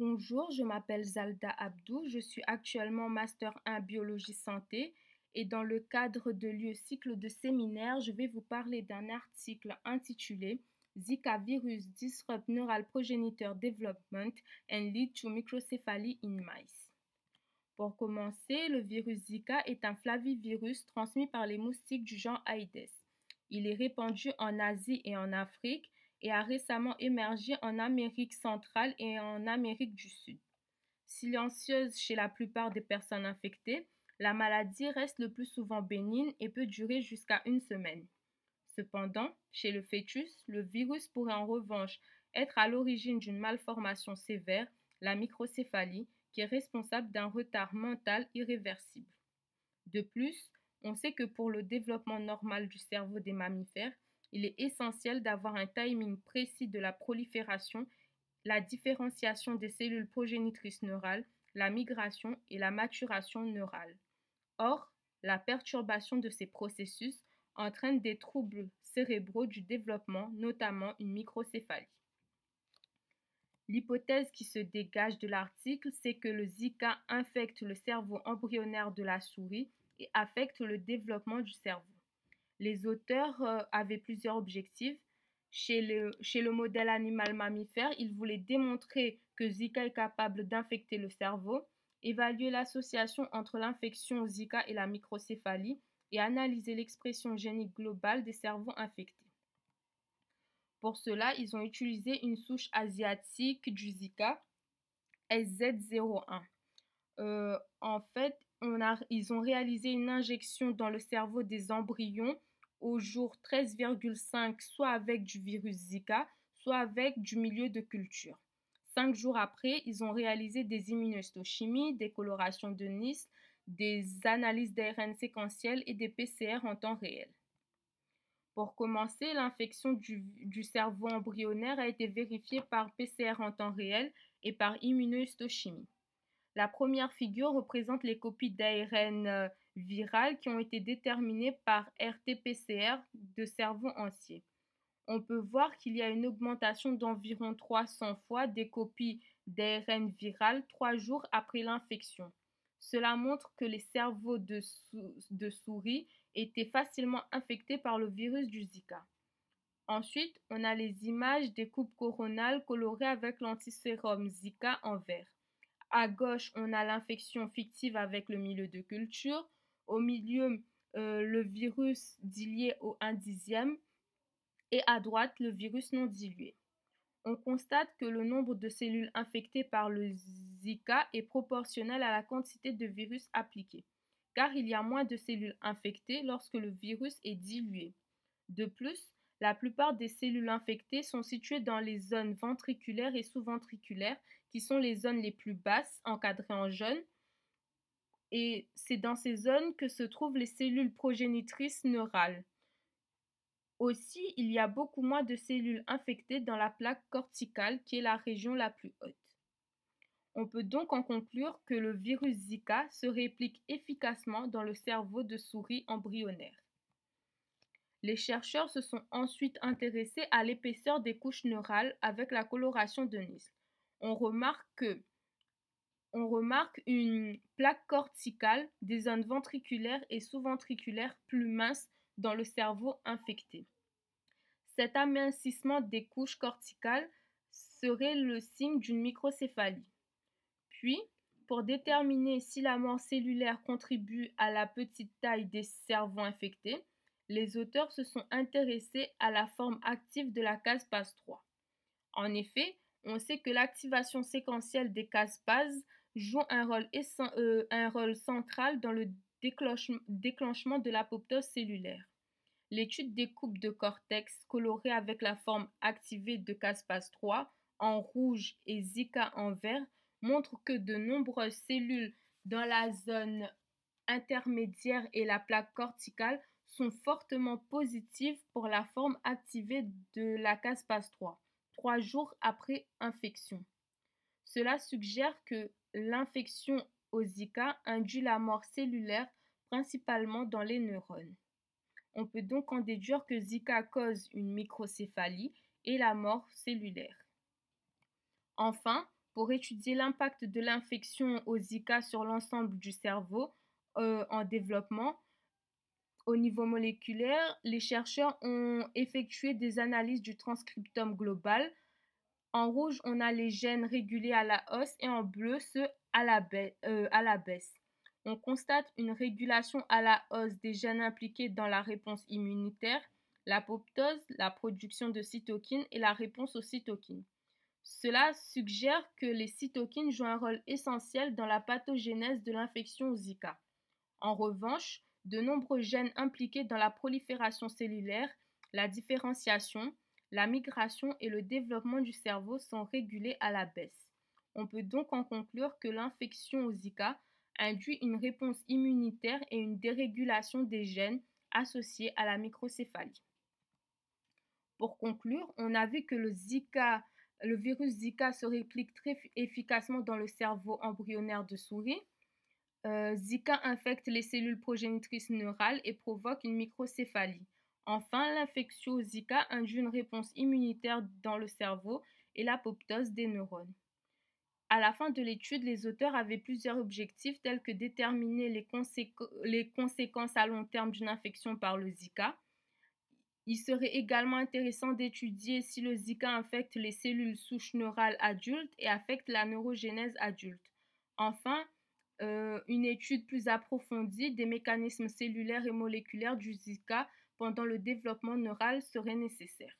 Bonjour, je m'appelle Zalda Abdou, je suis actuellement Master 1 Biologie Santé et dans le cadre de l'UE cycle de séminaire, je vais vous parler d'un article intitulé Zika virus disrupt neural progenitor development and lead to microcephaly in mice. Pour commencer, le virus Zika est un flavivirus transmis par les moustiques du genre Aedes. Il est répandu en Asie et en Afrique et a récemment émergé en Amérique centrale et en Amérique du Sud. Silencieuse chez la plupart des personnes infectées, la maladie reste le plus souvent bénigne et peut durer jusqu'à une semaine. Cependant, chez le fœtus, le virus pourrait en revanche être à l'origine d'une malformation sévère, la microcéphalie, qui est responsable d'un retard mental irréversible. De plus, on sait que pour le développement normal du cerveau des mammifères, il est essentiel d'avoir un timing précis de la prolifération, la différenciation des cellules progénitrices neurales, la migration et la maturation neurale. Or, la perturbation de ces processus entraîne des troubles cérébraux du développement, notamment une microcéphalie. L'hypothèse qui se dégage de l'article, c'est que le Zika infecte le cerveau embryonnaire de la souris et affecte le développement du cerveau. Les auteurs euh, avaient plusieurs objectifs. Chez le, chez le modèle animal mammifère, ils voulaient démontrer que Zika est capable d'infecter le cerveau, évaluer l'association entre l'infection Zika et la microcéphalie et analyser l'expression génique globale des cerveaux infectés. Pour cela, ils ont utilisé une souche asiatique du Zika, SZ01. Euh, en fait, ils ont réalisé une injection dans le cerveau des embryons au jour 13,5, soit avec du virus Zika, soit avec du milieu de culture. Cinq jours après, ils ont réalisé des immunohistochimies, des colorations de Nice, des analyses d'ARN séquentiel et des PCR en temps réel. Pour commencer, l'infection du, du, cerveau embryonnaire a été vérifiée par PCR en temps réel et par immunohistochimie. La première figure représente les copies d'ARN euh, viral qui ont été déterminées par RT-PCR de cerveau entier. On peut voir qu'il y a une augmentation d'environ 300 fois des copies d'ARN viral trois jours après l'infection. Cela montre que les cerveaux de, souris étaient facilement infectés par le virus du Zika. Ensuite, on a les images des coupes coronales colorées avec l'antisérum Zika en vert. À gauche, on a l'infection fictive avec le milieu de culture. Au milieu, euh, le virus dilué au 1 dixième. Et à droite, le virus non dilué. On constate que le nombre de cellules infectées par le Zika est proportionnel à la quantité de virus appliqué, car il y a moins de cellules infectées lorsque le virus est dilué. De plus, la plupart des cellules infectées sont situées dans les zones ventriculaires et sous-ventriculaires, qui sont les zones les plus basses, encadrées en jaune. Et c'est dans ces zones que se trouvent les cellules progénitrices neurales. Aussi, il y a beaucoup moins de cellules infectées dans la plaque corticale, qui est la région la plus haute. On peut donc en conclure que le virus Zika se réplique efficacement dans le cerveau de souris embryonnaire. Les chercheurs se sont ensuite intéressés à l'épaisseur des couches neurales avec la coloration de Nice. On remarque que on remarque une plaque corticale des zones ventriculaires et sous-ventriculaires plus minces dans le cerveau infecté. Cet amincissement des couches corticales serait le signe d'une microcéphalie. Puis, pour déterminer si la mort cellulaire contribue à la petite taille des cerveaux infectés, les auteurs se sont intéressés à la forme active de la caspase 3. En effet, on sait que l'activation séquentielle des caspases joue un rôle, euh, un rôle central dans le déclenchement de l'apoptose cellulaire. L'étude des coupes de cortex colorées avec la forme activée de caspase 3 en rouge et Zika en vert montre que de nombreuses cellules dans la zone intermédiaire et la plaque corticale sont fortement positives pour la forme activée de la caspase 3, trois jours après infection. Cela suggère que l'infection au Zika induit la mort cellulaire principalement dans les neurones. On peut donc en déduire que Zika cause une microcéphalie et la mort cellulaire. Enfin, pour étudier l'impact de l'infection au Zika sur l'ensemble du cerveau euh, en développement. Au niveau moléculaire, les chercheurs ont effectué des analyses du transcriptome global. En rouge, on a les gènes régulés à la hausse et en bleu ceux à la, euh, à la baisse. On constate une régulation à la hausse des gènes impliqués dans la réponse immunitaire, l'apoptose, la production de cytokines et la réponse aux cytokines. Cela suggère que les cytokines jouent un rôle essentiel dans la pathogénèse de l'infection Zika. En revanche, de nombreux gènes impliqués dans la prolifération cellulaire, la différenciation, la migration et le développement du cerveau sont régulés à la baisse. On peut donc en conclure que l'infection au Zika induit une réponse immunitaire et une dérégulation des gènes associés à la microcéphalie. Pour conclure, on a vu que le le virus Zika se réplique très efficacement dans le cerveau embryonnaire de souris. Euh, Zika infecte les cellules progénitrices neurales et provoque une microcéphalie. Enfin, l'infection Zika induit une réponse immunitaire dans le cerveau et l'apoptose des neurones. À la fin de l'étude, les auteurs avaient plusieurs objectifs tels que déterminer les, les conséquences à long terme d'une infection par le Zika, il serait également intéressant d'étudier si le Zika infecte les cellules souches neurales adultes et affecte la neurogénèse adulte. Enfin, euh, une étude plus approfondie des mécanismes cellulaires et moléculaires du Zika pendant le développement neural serait nécessaire.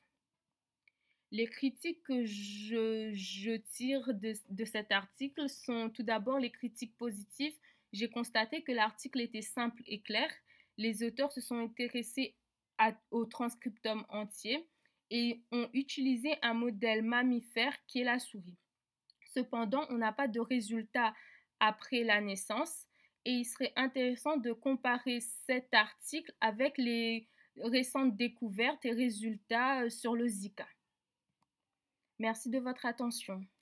Les critiques que je, tire de, de, cet article sont tout d'abord les critiques positives. J'ai constaté que l'article était simple et clair. Les auteurs se sont intéressés au transcriptome entier et ont utilisé un modèle mammifère qui est la souris. Cependant, on n'a pas de résultat après la naissance et il serait intéressant de comparer cet article avec les récentes découvertes et résultats euh, sur le Zika. Merci de votre attention.